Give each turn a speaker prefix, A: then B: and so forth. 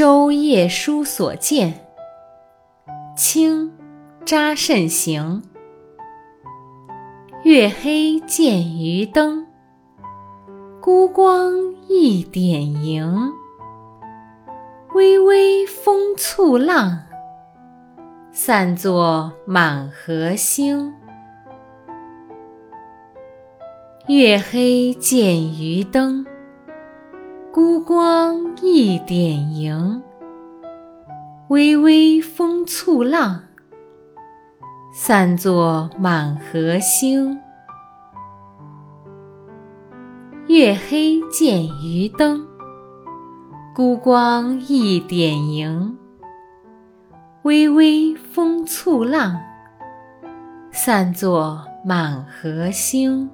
A: 舟夜书所见，清，查慎行。月黑见渔灯，孤光一点萤。微微风簇浪，散作满河星。月黑见渔灯，孤光一点萤。微微风簇浪，散作满河星。月黑见渔灯，孤光一点萤。微微风簇浪，散作满河星。